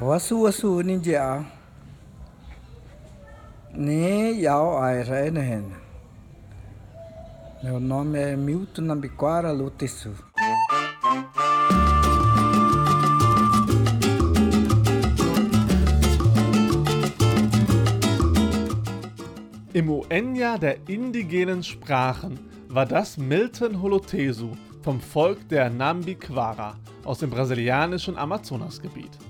Wasu ninja. Ne yao ai renen. Meu nome é Milton Nambiquara Lutesu. Im UN-Jahr der indigenen Sprachen war das Milton Holotesu vom Volk der Nambiquara aus dem brasilianischen Amazonasgebiet.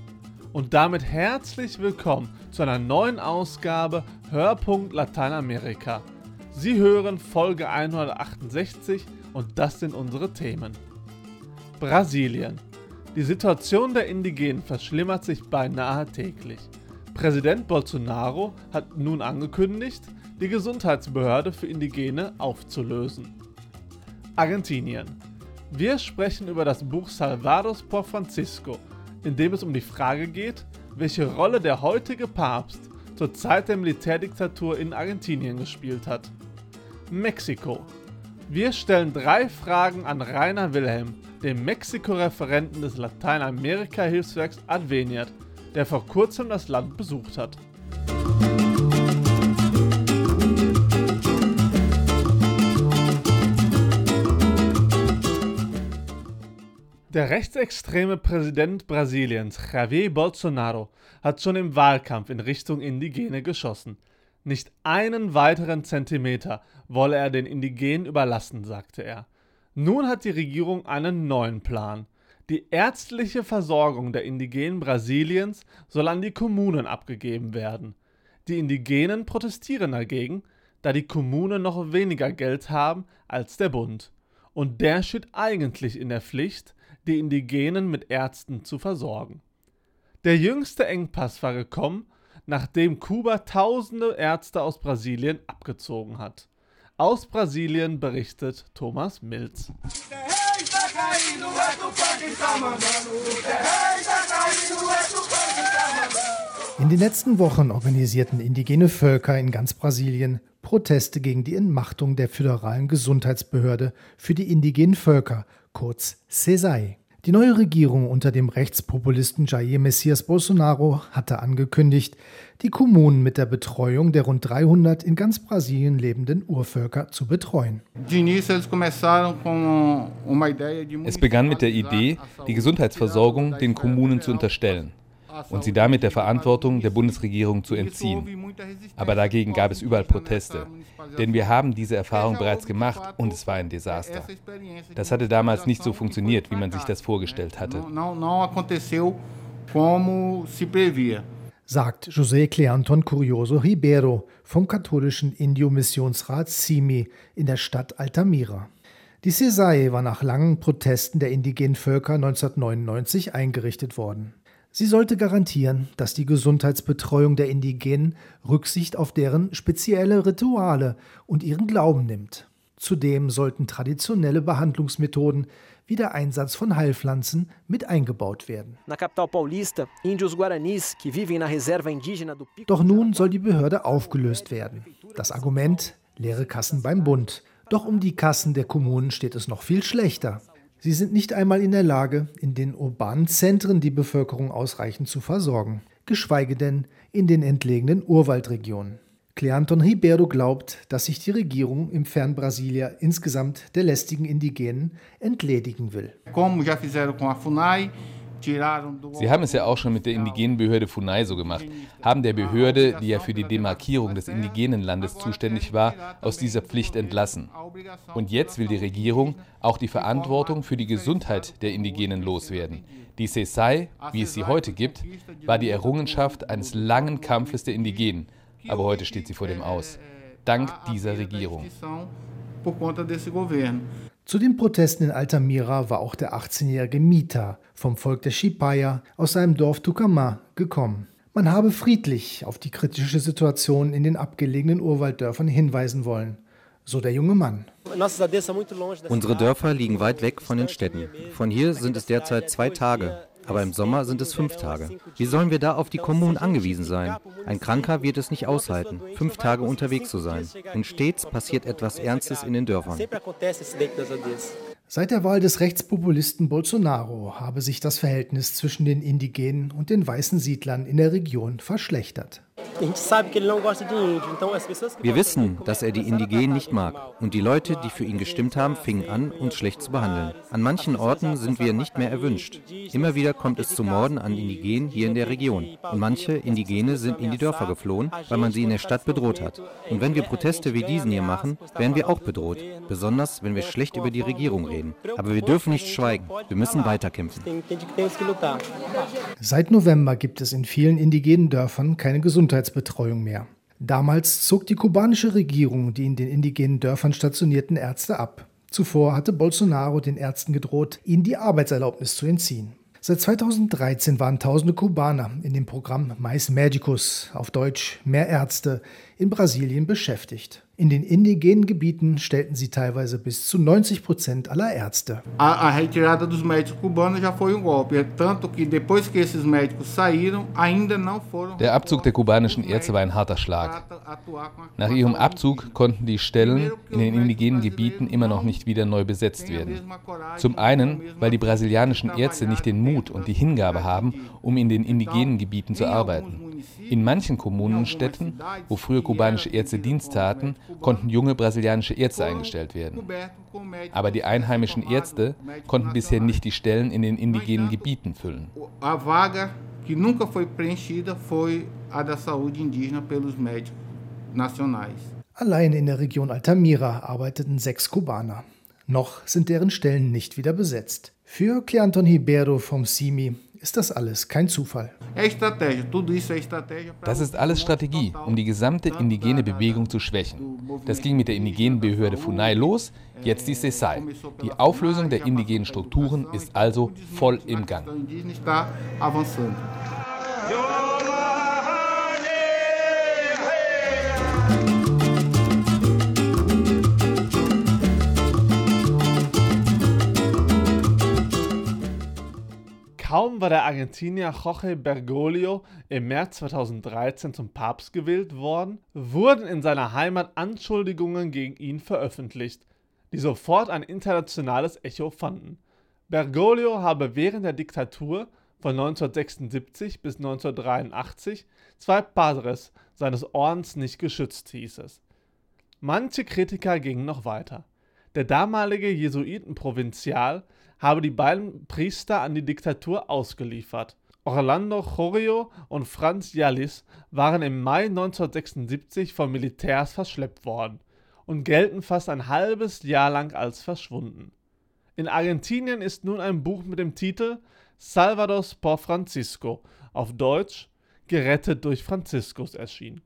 Und damit herzlich willkommen zu einer neuen Ausgabe Hörpunkt Lateinamerika. Sie hören Folge 168 und das sind unsere Themen. Brasilien. Die Situation der Indigenen verschlimmert sich beinahe täglich. Präsident Bolsonaro hat nun angekündigt, die Gesundheitsbehörde für Indigene aufzulösen. Argentinien. Wir sprechen über das Buch Salvados por Francisco, in dem es um die Frage geht, welche Rolle der heutige Papst zur Zeit der Militärdiktatur in Argentinien gespielt hat. Mexiko. Wir stellen drei Fragen an Rainer Wilhelm, dem Mexiko-Referenten des Lateinamerika-Hilfswerks Adveniat, der vor kurzem das Land besucht hat. Der rechtsextreme Präsident Brasiliens, Javier Bolsonaro, hat schon im Wahlkampf in Richtung Indigene geschossen. Nicht einen weiteren Zentimeter wolle er den Indigenen überlassen, sagte er. Nun hat die Regierung einen neuen Plan. Die ärztliche Versorgung der Indigenen Brasiliens soll an die Kommunen abgegeben werden. Die Indigenen protestieren dagegen, da die Kommunen noch weniger Geld haben als der Bund. Und der steht eigentlich in der Pflicht, die Indigenen mit Ärzten zu versorgen. Der jüngste Engpass war gekommen, nachdem Kuba tausende Ärzte aus Brasilien abgezogen hat. Aus Brasilien berichtet Thomas Milz. In den letzten Wochen organisierten indigene Völker in ganz Brasilien Proteste gegen die Entmachtung der föderalen Gesundheitsbehörde für die indigenen Völker kurz CESAI. Die neue Regierung unter dem Rechtspopulisten Jair Messias Bolsonaro hatte angekündigt, die Kommunen mit der Betreuung der rund 300 in ganz Brasilien lebenden Urvölker zu betreuen. Es begann mit der Idee, die Gesundheitsversorgung den Kommunen zu unterstellen und sie damit der Verantwortung der Bundesregierung zu entziehen. Aber dagegen gab es überall Proteste, denn wir haben diese Erfahrung bereits gemacht und es war ein Desaster. Das hatte damals nicht so funktioniert, wie man sich das vorgestellt hatte. Sagt José Cleanton Curioso Ribeiro vom katholischen Indio-Missionsrat CIMI in der Stadt Altamira. Die CESAE war nach langen Protesten der indigenen Völker 1999 eingerichtet worden. Sie sollte garantieren, dass die Gesundheitsbetreuung der Indigenen Rücksicht auf deren spezielle Rituale und ihren Glauben nimmt. Zudem sollten traditionelle Behandlungsmethoden wie der Einsatz von Heilpflanzen mit eingebaut werden. Doch nun soll die Behörde aufgelöst werden. Das Argument leere Kassen beim Bund. Doch um die Kassen der Kommunen steht es noch viel schlechter. Sie sind nicht einmal in der Lage, in den urbanen Zentren die Bevölkerung ausreichend zu versorgen, geschweige denn in den entlegenen Urwaldregionen. Cleanton Ribeiro glaubt, dass sich die Regierung im fernen Brasilia insgesamt der lästigen Indigenen entledigen will. Como já fizeram com a FUNAI, Sie haben es ja auch schon mit der indigenen Behörde Funai so gemacht, haben der Behörde, die ja für die Demarkierung des indigenen Landes zuständig war, aus dieser Pflicht entlassen. Und jetzt will die Regierung auch die Verantwortung für die Gesundheit der Indigenen loswerden. Die CESAI, wie es sie heute gibt, war die Errungenschaft eines langen Kampfes der Indigenen, aber heute steht sie vor dem Aus. Dank dieser Regierung. Zu den Protesten in Altamira war auch der 18-jährige Mita vom Volk der Shipaya aus seinem Dorf Tucumã gekommen. Man habe friedlich auf die kritische Situation in den abgelegenen Urwalddörfern hinweisen wollen, so der junge Mann. Unsere Dörfer liegen weit weg von den Städten. Von hier sind es derzeit zwei Tage aber im Sommer sind es fünf Tage. Wie sollen wir da auf die Kommunen angewiesen sein? Ein Kranker wird es nicht aushalten, fünf Tage unterwegs zu sein. Und stets passiert etwas Ernstes in den Dörfern. Seit der Wahl des Rechtspopulisten Bolsonaro habe sich das Verhältnis zwischen den Indigenen und den weißen Siedlern in der Region verschlechtert. Wir wissen, dass er die Indigenen nicht mag. Und die Leute, die für ihn gestimmt haben, fingen an, uns schlecht zu behandeln. An manchen Orten sind wir nicht mehr erwünscht. Immer wieder kommt es zu Morden an Indigenen hier in der Region. Und manche Indigene sind in die Dörfer geflohen, weil man sie in der Stadt bedroht hat. Und wenn wir Proteste wie diesen hier machen, werden wir auch bedroht. Besonders, wenn wir schlecht über die Regierung reden. Aber wir dürfen nicht schweigen. Wir müssen weiterkämpfen. Seit November gibt es in vielen indigenen Dörfern keine Gesundheitsbetreuung mehr. Damals zog die kubanische Regierung die in den indigenen Dörfern stationierten Ärzte ab. Zuvor hatte Bolsonaro den Ärzten gedroht, ihnen die Arbeitserlaubnis zu entziehen. Seit 2013 waren tausende Kubaner in dem Programm Mais Medicus, auf Deutsch Mehr Ärzte, in Brasilien beschäftigt. In den indigenen Gebieten stellten sie teilweise bis zu 90 Prozent aller Ärzte. A, a retirada dos médicos cubanos já foi um golpe, tanto que depois que esses médicos saíram, ainda não foram. Der Abzug der kubanischen Ärzte war ein harter Schlag. Nach ihrem Abzug konnten die Stellen in den indigenen Gebieten immer noch nicht wieder neu besetzt werden. Zum einen, weil die brasilianischen Ärzte nicht den Mut und die Hingabe haben, um in den indigenen Gebieten zu arbeiten. In manchen Kommunen und Städten, wo früher kubanische Ärzte Dienst taten, konnten junge brasilianische Ärzte eingestellt werden. Aber die einheimischen Ärzte konnten bisher nicht die Stellen in den indigenen Gebieten füllen. A vaga que nunca foi preenchida foi a da saúde indígena pelos médicos nacionais. Allein in der Region Altamira arbeiteten sechs Kubaner. Noch sind deren Stellen nicht wieder besetzt. Für Cleanton Ribeiro vom CIMI ist das alles kein Zufall. Das ist alles Strategie, um die gesamte indigene Bewegung zu schwächen. Das ging mit der indigenen Behörde FUNAI los, jetzt die CESAI. Die Auflösung der indigenen Strukturen ist also voll im Gang. O Kaum war der Argentinier Jorge Bergoglio im März 2013 zum Papst gewählt worden, wurden in seiner Heimat Anschuldigungen gegen ihn veröffentlicht, die sofort ein internationales Echo fanden. Bergoglio habe während der Diktatur von 1976 bis 1983 zwei Padres seines Ordens nicht geschützt, hieß es. Manche Kritiker gingen noch weiter. Der damalige Jesuitenprovinzial habe die beiden Priester an die Diktatur ausgeliefert. Orlando Chorio und Franz Jallis waren im Mai 1976 von Militärs verschleppt worden und gelten fast ein halbes Jahr lang als verschwunden. In Argentinien ist nun ein Buch mit dem Titel Salvados por Francisco auf Deutsch Gerettet durch Franziskus erschienen.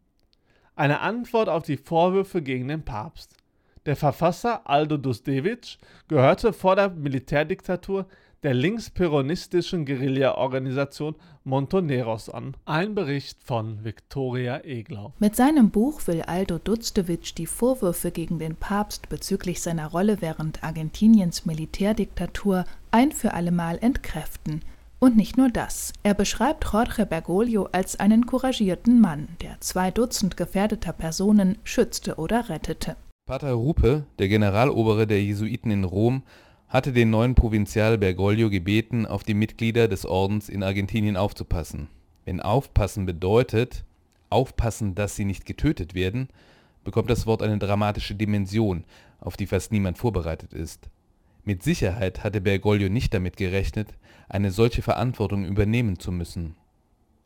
Eine Antwort auf die Vorwürfe gegen den Papst. Der Verfasser Aldo Dusdevich gehörte vor der Militärdiktatur der linksperonistischen Guerilla-Organisation Montoneros an. Ein Bericht von Viktoria Eglau. Mit seinem Buch will Aldo Duzdewitsch die Vorwürfe gegen den Papst bezüglich seiner Rolle während Argentiniens Militärdiktatur ein für allemal entkräften. Und nicht nur das. Er beschreibt Jorge Bergoglio als einen couragierten Mann, der zwei Dutzend gefährdeter Personen schützte oder rettete. Pater Rupe, der Generalobere der Jesuiten in Rom, hatte den neuen Provinzial Bergoglio gebeten, auf die Mitglieder des Ordens in Argentinien aufzupassen. Wenn aufpassen bedeutet, aufpassen, dass sie nicht getötet werden, bekommt das Wort eine dramatische Dimension, auf die fast niemand vorbereitet ist. Mit Sicherheit hatte Bergoglio nicht damit gerechnet, eine solche Verantwortung übernehmen zu müssen.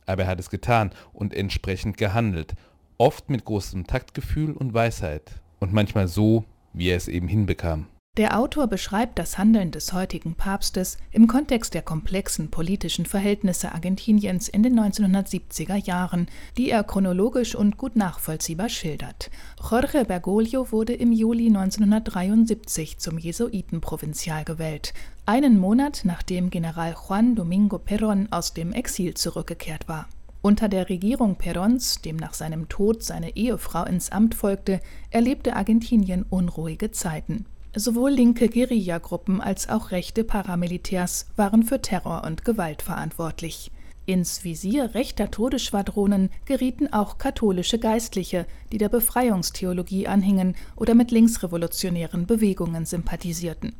Aber er hat es getan und entsprechend gehandelt, oft mit großem Taktgefühl und Weisheit und manchmal so, wie er es eben hinbekam. Der Autor beschreibt das Handeln des heutigen Papstes im Kontext der komplexen politischen Verhältnisse Argentiniens in den 1970er Jahren, die er chronologisch und gut nachvollziehbar schildert. Jorge Bergoglio wurde im Juli 1973 zum Jesuitenprovinzial gewählt, einen Monat nachdem General Juan Domingo Perón aus dem Exil zurückgekehrt war. Unter der Regierung Perons, dem nach seinem Tod seine Ehefrau ins Amt folgte, erlebte Argentinien unruhige Zeiten. Sowohl linke Guerillagruppen als auch rechte Paramilitärs waren für Terror und Gewalt verantwortlich. Ins Visier rechter Todesschwadronen gerieten auch katholische Geistliche, die der Befreiungstheologie anhingen oder mit linksrevolutionären Bewegungen sympathisierten.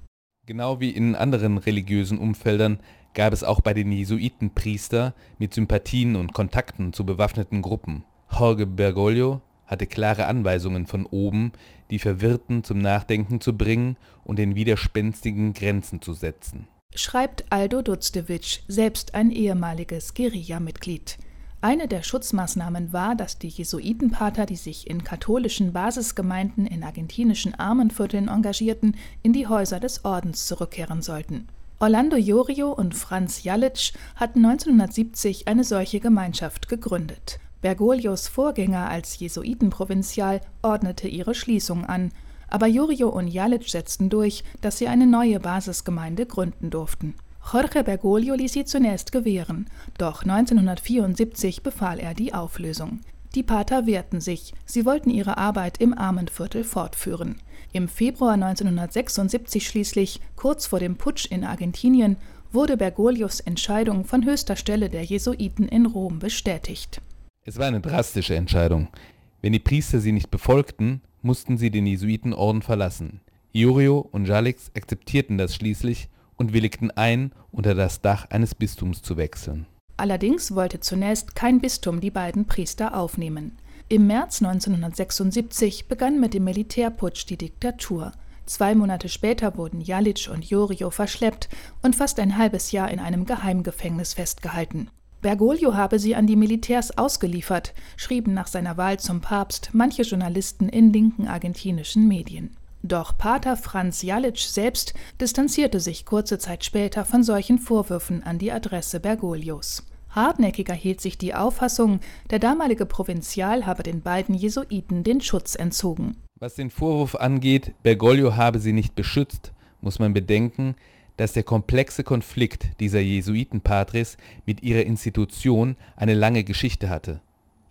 Genau wie in anderen religiösen Umfeldern gab es auch bei den Jesuiten Priester mit Sympathien und Kontakten zu bewaffneten Gruppen. Jorge Bergoglio hatte klare Anweisungen von oben, die Verwirrten zum Nachdenken zu bringen und den Widerspenstigen Grenzen zu setzen. Schreibt Aldo Dutzdevic, selbst ein ehemaliges Guerilla-Mitglied. Eine der Schutzmaßnahmen war, dass die Jesuitenpater, die sich in katholischen Basisgemeinden in argentinischen Armenvierteln engagierten, in die Häuser des Ordens zurückkehren sollten. Orlando Jorio und Franz Jalitsch hatten 1970 eine solche Gemeinschaft gegründet. Bergoglios Vorgänger als Jesuitenprovinzial ordnete ihre Schließung an, aber Jorio und Jalic setzten durch, dass sie eine neue Basisgemeinde gründen durften. Jorge Bergoglio ließ sie zunächst gewähren, doch 1974 befahl er die Auflösung. Die Pater wehrten sich, sie wollten ihre Arbeit im Armenviertel fortführen. Im Februar 1976 schließlich, kurz vor dem Putsch in Argentinien, wurde Bergoglios Entscheidung von höchster Stelle der Jesuiten in Rom bestätigt. Es war eine drastische Entscheidung. Wenn die Priester sie nicht befolgten, mussten sie den Jesuitenorden verlassen. Iorio und Jalix akzeptierten das schließlich und willigten ein, unter das Dach eines Bistums zu wechseln. Allerdings wollte zunächst kein Bistum die beiden Priester aufnehmen. Im März 1976 begann mit dem Militärputsch die Diktatur. Zwei Monate später wurden Jalic und Jorio verschleppt und fast ein halbes Jahr in einem Geheimgefängnis festgehalten. Bergoglio habe sie an die Militärs ausgeliefert, schrieben nach seiner Wahl zum Papst manche Journalisten in linken argentinischen Medien. Doch Pater Franz Jalic selbst distanzierte sich kurze Zeit später von solchen Vorwürfen an die Adresse Bergoglios. Hartnäckiger hielt sich die Auffassung, der damalige Provinzial habe den beiden Jesuiten den Schutz entzogen. Was den Vorwurf angeht, Bergoglio habe sie nicht beschützt, muss man bedenken, dass der komplexe Konflikt dieser Jesuitenpatres mit ihrer Institution eine lange Geschichte hatte.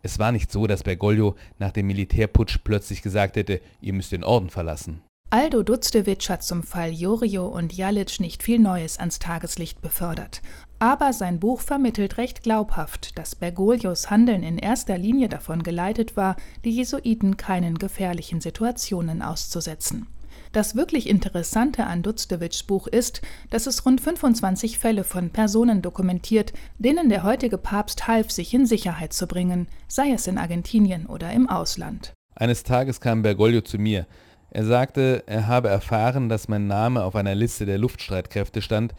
Es war nicht so, dass Bergoglio nach dem Militärputsch plötzlich gesagt hätte, ihr müsst den Orden verlassen. Aldo Dutzdevic hat zum Fall Jorio und Jalic nicht viel Neues ans Tageslicht befördert. Aber sein Buch vermittelt recht glaubhaft, dass Bergoglios Handeln in erster Linie davon geleitet war, die Jesuiten keinen gefährlichen Situationen auszusetzen. Das wirklich Interessante an Dutzdewics Buch ist, dass es rund 25 Fälle von Personen dokumentiert, denen der heutige Papst half, sich in Sicherheit zu bringen, sei es in Argentinien oder im Ausland. Eines Tages kam Bergoglio zu mir. Er sagte, er habe erfahren, dass mein Name auf einer Liste der Luftstreitkräfte stand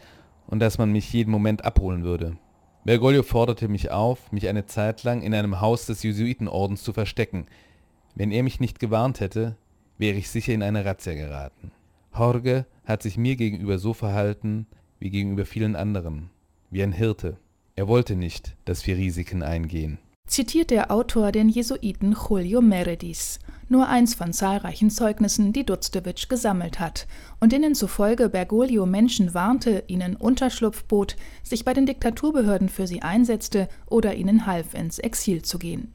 und dass man mich jeden Moment abholen würde. Bergoglio forderte mich auf, mich eine Zeit lang in einem Haus des Jesuitenordens zu verstecken. Wenn er mich nicht gewarnt hätte, wäre ich sicher in eine Razzia geraten. Jorge hat sich mir gegenüber so verhalten wie gegenüber vielen anderen, wie ein Hirte. Er wollte nicht, dass wir Risiken eingehen. Zitiert der Autor den Jesuiten Julio Meredis, nur eins von zahlreichen Zeugnissen, die Dutzdevic gesammelt hat und denen zufolge Bergoglio Menschen warnte, ihnen Unterschlupf bot, sich bei den Diktaturbehörden für sie einsetzte oder ihnen half, ins Exil zu gehen.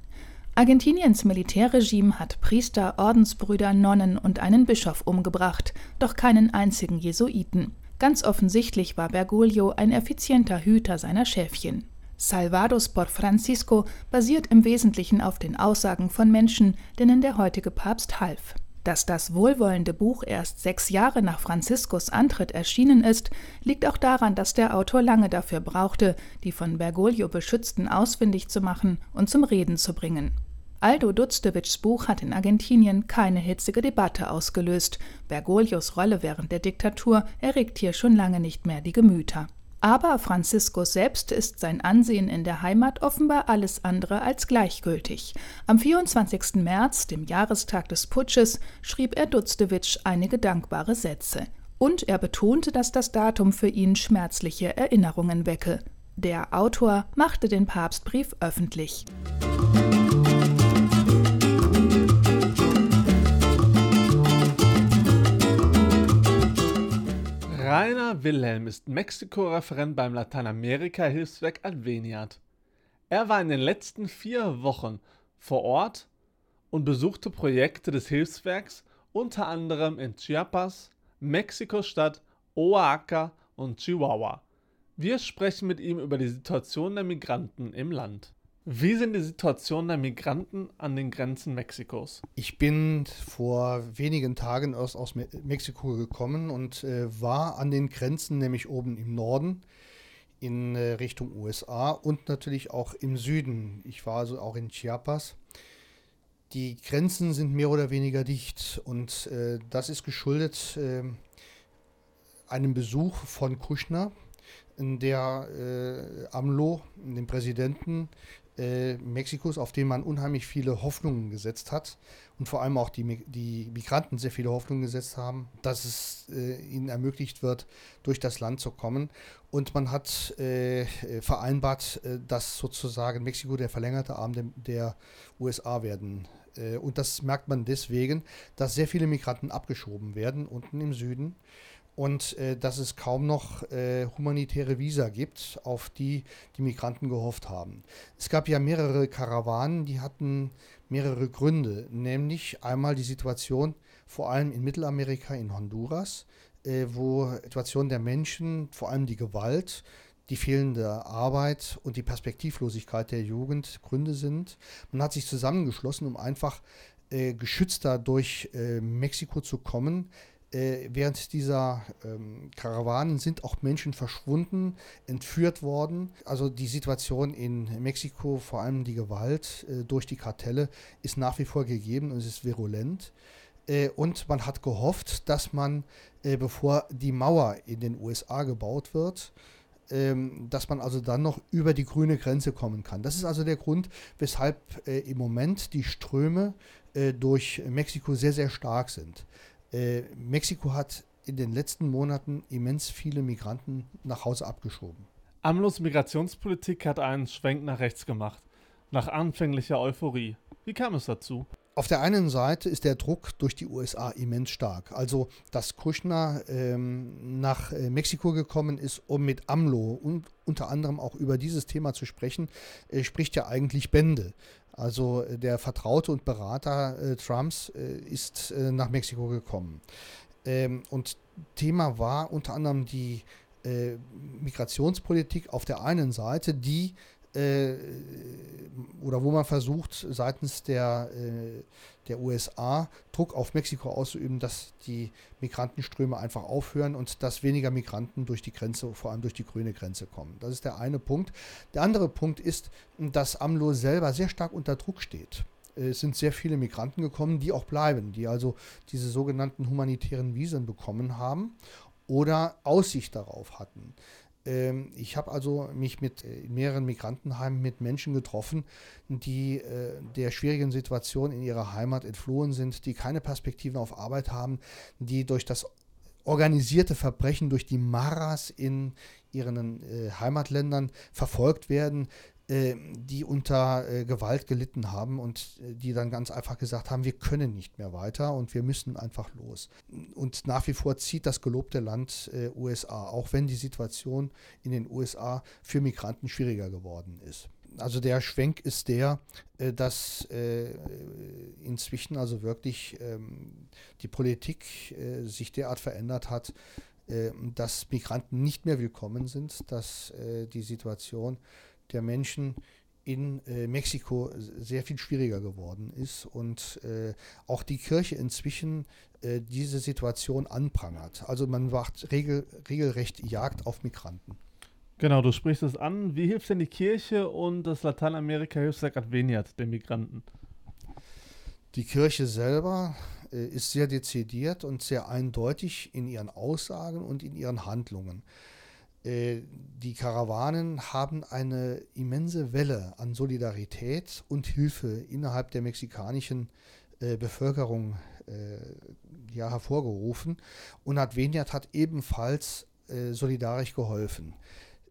Argentiniens Militärregime hat Priester, Ordensbrüder, Nonnen und einen Bischof umgebracht, doch keinen einzigen Jesuiten. Ganz offensichtlich war Bergoglio ein effizienter Hüter seiner Schäfchen. Salvados por Francisco basiert im Wesentlichen auf den Aussagen von Menschen, denen der heutige Papst half. Dass das wohlwollende Buch erst sechs Jahre nach Franziskus Antritt erschienen ist, liegt auch daran, dass der Autor lange dafür brauchte, die von Bergoglio Beschützten ausfindig zu machen und zum Reden zu bringen. Aldo Dutzdewics Buch hat in Argentinien keine hitzige Debatte ausgelöst. Bergoglios Rolle während der Diktatur erregt hier schon lange nicht mehr die Gemüter. Aber Franziskus selbst ist sein Ansehen in der Heimat offenbar alles andere als gleichgültig. Am 24. März, dem Jahrestag des Putsches, schrieb er Dutzdewic einige dankbare Sätze. Und er betonte, dass das Datum für ihn schmerzliche Erinnerungen wecke. Der Autor machte den Papstbrief öffentlich. Rainer Wilhelm ist Mexiko-Referent beim Lateinamerika-Hilfswerk Adveniat. Er war in den letzten vier Wochen vor Ort und besuchte Projekte des Hilfswerks unter anderem in Chiapas, Mexiko-Stadt, Oaxaca und Chihuahua. Wir sprechen mit ihm über die Situation der Migranten im Land. Wie sind die Situationen der Migranten an den Grenzen Mexikos? Ich bin vor wenigen Tagen aus, aus Mexiko gekommen und äh, war an den Grenzen, nämlich oben im Norden in äh, Richtung USA und natürlich auch im Süden. Ich war also auch in Chiapas. Die Grenzen sind mehr oder weniger dicht und äh, das ist geschuldet ähm, einem Besuch von Kushner, der äh, AMLO, dem Präsidenten, äh, Mexikos, auf den man unheimlich viele Hoffnungen gesetzt hat und vor allem auch die, die Migranten sehr viele Hoffnungen gesetzt haben, dass es äh, ihnen ermöglicht wird, durch das Land zu kommen. Und man hat äh, vereinbart, äh, dass sozusagen Mexiko der verlängerte Arm der, der USA werden. Äh, und das merkt man deswegen, dass sehr viele Migranten abgeschoben werden unten im Süden und äh, dass es kaum noch äh, humanitäre Visa gibt, auf die die Migranten gehofft haben. Es gab ja mehrere Karawanen, die hatten mehrere Gründe, nämlich einmal die Situation vor allem in Mittelamerika, in Honduras, äh, wo Situation der Menschen, vor allem die Gewalt, die fehlende Arbeit und die Perspektivlosigkeit der Jugend Gründe sind. Man hat sich zusammengeschlossen, um einfach äh, geschützter durch äh, Mexiko zu kommen, äh, während dieser ähm, Karawanen sind auch Menschen verschwunden, entführt worden. Also die Situation in Mexiko, vor allem die Gewalt äh, durch die Kartelle, ist nach wie vor gegeben und es ist virulent. Äh, und man hat gehofft, dass man, äh, bevor die Mauer in den USA gebaut wird, ähm, dass man also dann noch über die grüne Grenze kommen kann. Das ist also der Grund, weshalb äh, im Moment die Ströme durch Mexiko sehr, sehr stark sind. Äh, Mexiko hat in den letzten Monaten immens viele Migranten nach Hause abgeschoben. AMLOs Migrationspolitik hat einen Schwenk nach rechts gemacht, nach anfänglicher Euphorie. Wie kam es dazu? Auf der einen Seite ist der Druck durch die USA immens stark. Also, dass Kushner ähm, nach äh, Mexiko gekommen ist, um mit AMLO und unter anderem auch über dieses Thema zu sprechen, äh, spricht ja eigentlich Bände. Also äh, der Vertraute und Berater äh, Trumps äh, ist äh, nach Mexiko gekommen. Ähm, und Thema war unter anderem die äh, Migrationspolitik auf der einen Seite, die oder wo man versucht, seitens der, äh, der USA Druck auf Mexiko auszuüben, dass die Migrantenströme einfach aufhören und dass weniger Migranten durch die Grenze, vor allem durch die grüne Grenze kommen. Das ist der eine Punkt. Der andere Punkt ist, dass AMLO selber sehr stark unter Druck steht. Es sind sehr viele Migranten gekommen, die auch bleiben, die also diese sogenannten humanitären Visen bekommen haben oder Aussicht darauf hatten. Ähm, ich habe also mich mit äh, mehreren Migrantenheimen mit Menschen getroffen, die äh, der schwierigen Situation in ihrer Heimat entflohen sind, die keine Perspektiven auf Arbeit haben, die durch das organisierte Verbrechen durch die Maras in ihren äh, Heimatländern verfolgt werden, die unter äh, Gewalt gelitten haben und äh, die dann ganz einfach gesagt haben, wir können nicht mehr weiter und wir müssen einfach los. Und nach wie vor zieht das gelobte Land USA, auch wenn die Situation in den USA für Migranten schwieriger geworden ist. Also der Schwenk ist der, dass inzwischen also wirklich ähm, die Politik sich derart verändert hat, dass Migranten nicht mehr willkommen sind, dass die Situation der Menschen in äh, Mexiko sehr viel schwieriger geworden ist und äh, auch die Kirche inzwischen äh, diese Situation anprangert. Also man macht regel, regelrecht Jagd auf Migranten. Genau, du sprichst es an. Wie hilft denn die Kirche und das Lateinamerika-Hilfswerk Adveniat den Migranten? Die Kirche selber äh, ist sehr dezidiert und sehr eindeutig in ihren Aussagen und in ihren Handlungen. Äh, die Karawanen haben eine immense Welle an Solidarität und Hilfe innerhalb der mexikanischen äh, Bevölkerung äh, ja, hervorgerufen. Und Adveniat hat ebenfalls äh, solidarisch geholfen.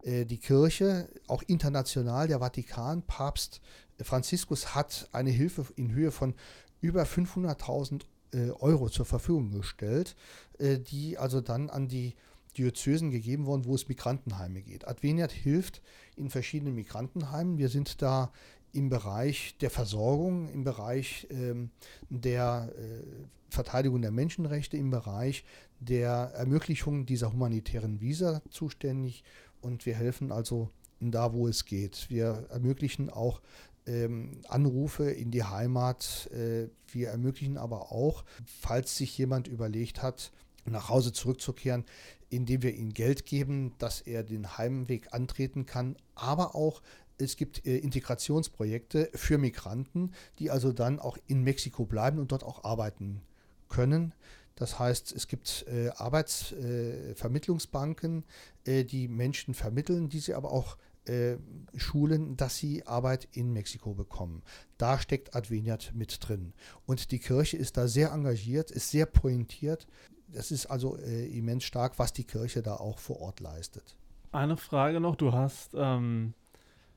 Äh, die Kirche, auch international, der Vatikan, Papst Franziskus hat eine Hilfe in Höhe von über 500.000 äh, Euro zur Verfügung gestellt, die also dann an die Diözesen gegeben worden, wo es Migrantenheime geht. Adveniat hilft in verschiedenen Migrantenheimen. Wir sind da im Bereich der Versorgung, im Bereich ähm, der äh, Verteidigung der Menschenrechte, im Bereich der Ermöglichung dieser humanitären Visa zuständig. Und wir helfen also da, wo es geht. Wir ermöglichen auch ähm, Anrufe in die Heimat. Äh, wir ermöglichen aber auch, falls sich jemand überlegt hat, nach Hause zurückzukehren, indem wir ihm Geld geben, dass er den Heimweg antreten kann, aber auch es gibt äh, Integrationsprojekte für Migranten, die also dann auch in Mexiko bleiben und dort auch arbeiten können. Das heißt, es gibt äh, Arbeitsvermittlungsbanken, äh, äh, die Menschen vermitteln, die sie aber auch äh, schulen, dass sie Arbeit in Mexiko bekommen. Da steckt Adveniat mit drin. Und die Kirche ist da sehr engagiert, ist sehr pointiert. Das ist also äh, immens stark, was die Kirche da auch vor Ort leistet. Eine Frage noch, du hast ähm,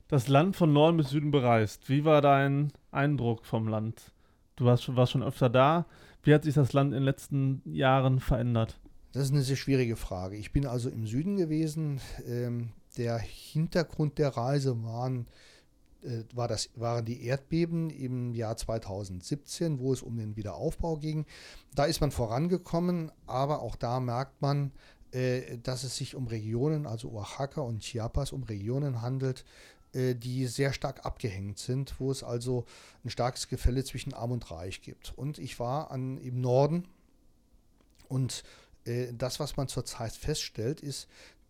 das Land von Norden bis Süden bereist. Wie war dein Eindruck vom Land? Du warst, warst schon öfter da. Wie hat sich das Land in den letzten Jahren verändert? Das ist eine sehr schwierige Frage. Ich bin also im Süden gewesen. Ähm, der Hintergrund der Reise waren, war das, waren die Erdbeben im Jahr 2017, wo es um den Wiederaufbau ging. Da ist man vorangekommen, aber auch da merkt man, äh, dass es sich um Regionen, also Oaxaca und Chiapas, um Regionen handelt, äh, die sehr stark abgehängt sind, wo es also ein starkes Gefälle zwischen Arm und Reich gibt. Und ich war an, im Norden und äh, das, was man zurzeit feststellt, ist,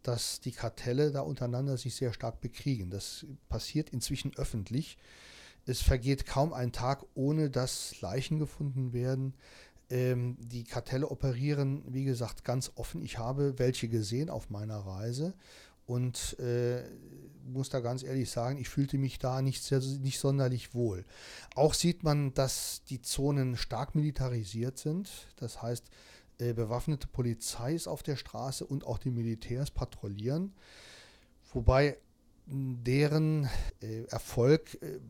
dass die Kartelle da untereinander sich sehr stark bekriegen. Das passiert inzwischen öffentlich. Es vergeht kaum ein Tag, ohne dass Leichen gefunden werden. Ähm, die Kartelle operieren, wie gesagt, ganz offen. Ich habe welche gesehen auf meiner Reise und äh, muss da ganz ehrlich sagen, ich fühlte mich da nicht, sehr, nicht sonderlich wohl. Auch sieht man, dass die Zonen stark militarisiert sind. Das heißt, äh, bewaffnete Polizei ist auf der Straße und auch die Militärs patrouillieren. Wobei deren äh, Erfolg äh,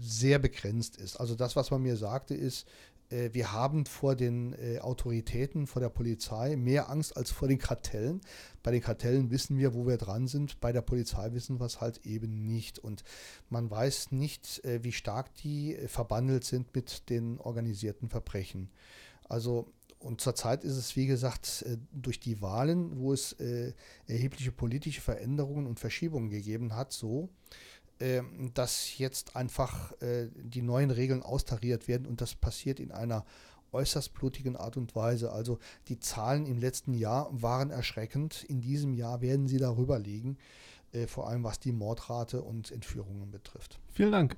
sehr begrenzt ist. Also das, was man mir sagte, ist, äh, wir haben vor den äh, Autoritäten, vor der Polizei mehr Angst als vor den Kartellen. Bei den Kartellen wissen wir, wo wir dran sind. Bei der Polizei wissen wir es halt eben nicht. Und man weiß nicht, äh, wie stark die verbandelt sind mit den organisierten Verbrechen. Also und zurzeit ist es, wie gesagt, durch die Wahlen, wo es erhebliche politische Veränderungen und Verschiebungen gegeben hat, so, ähm, dass jetzt einfach äh, die neuen Regeln austariert werden und das passiert in einer äußerst blutigen Art und Weise. Also die Zahlen im letzten Jahr waren erschreckend. In diesem Jahr werden sie darüber liegen, äh, vor allem was die Mordrate und Entführungen betrifft. Vielen Dank.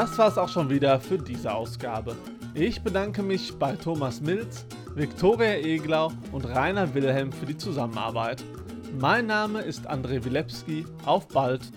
Das war's auch schon wieder für diese Ausgabe. Ich bedanke mich bei Thomas Milz, Viktoria Eglau und Rainer Wilhelm für die Zusammenarbeit. Mein Name ist André Wilepski. Auf bald!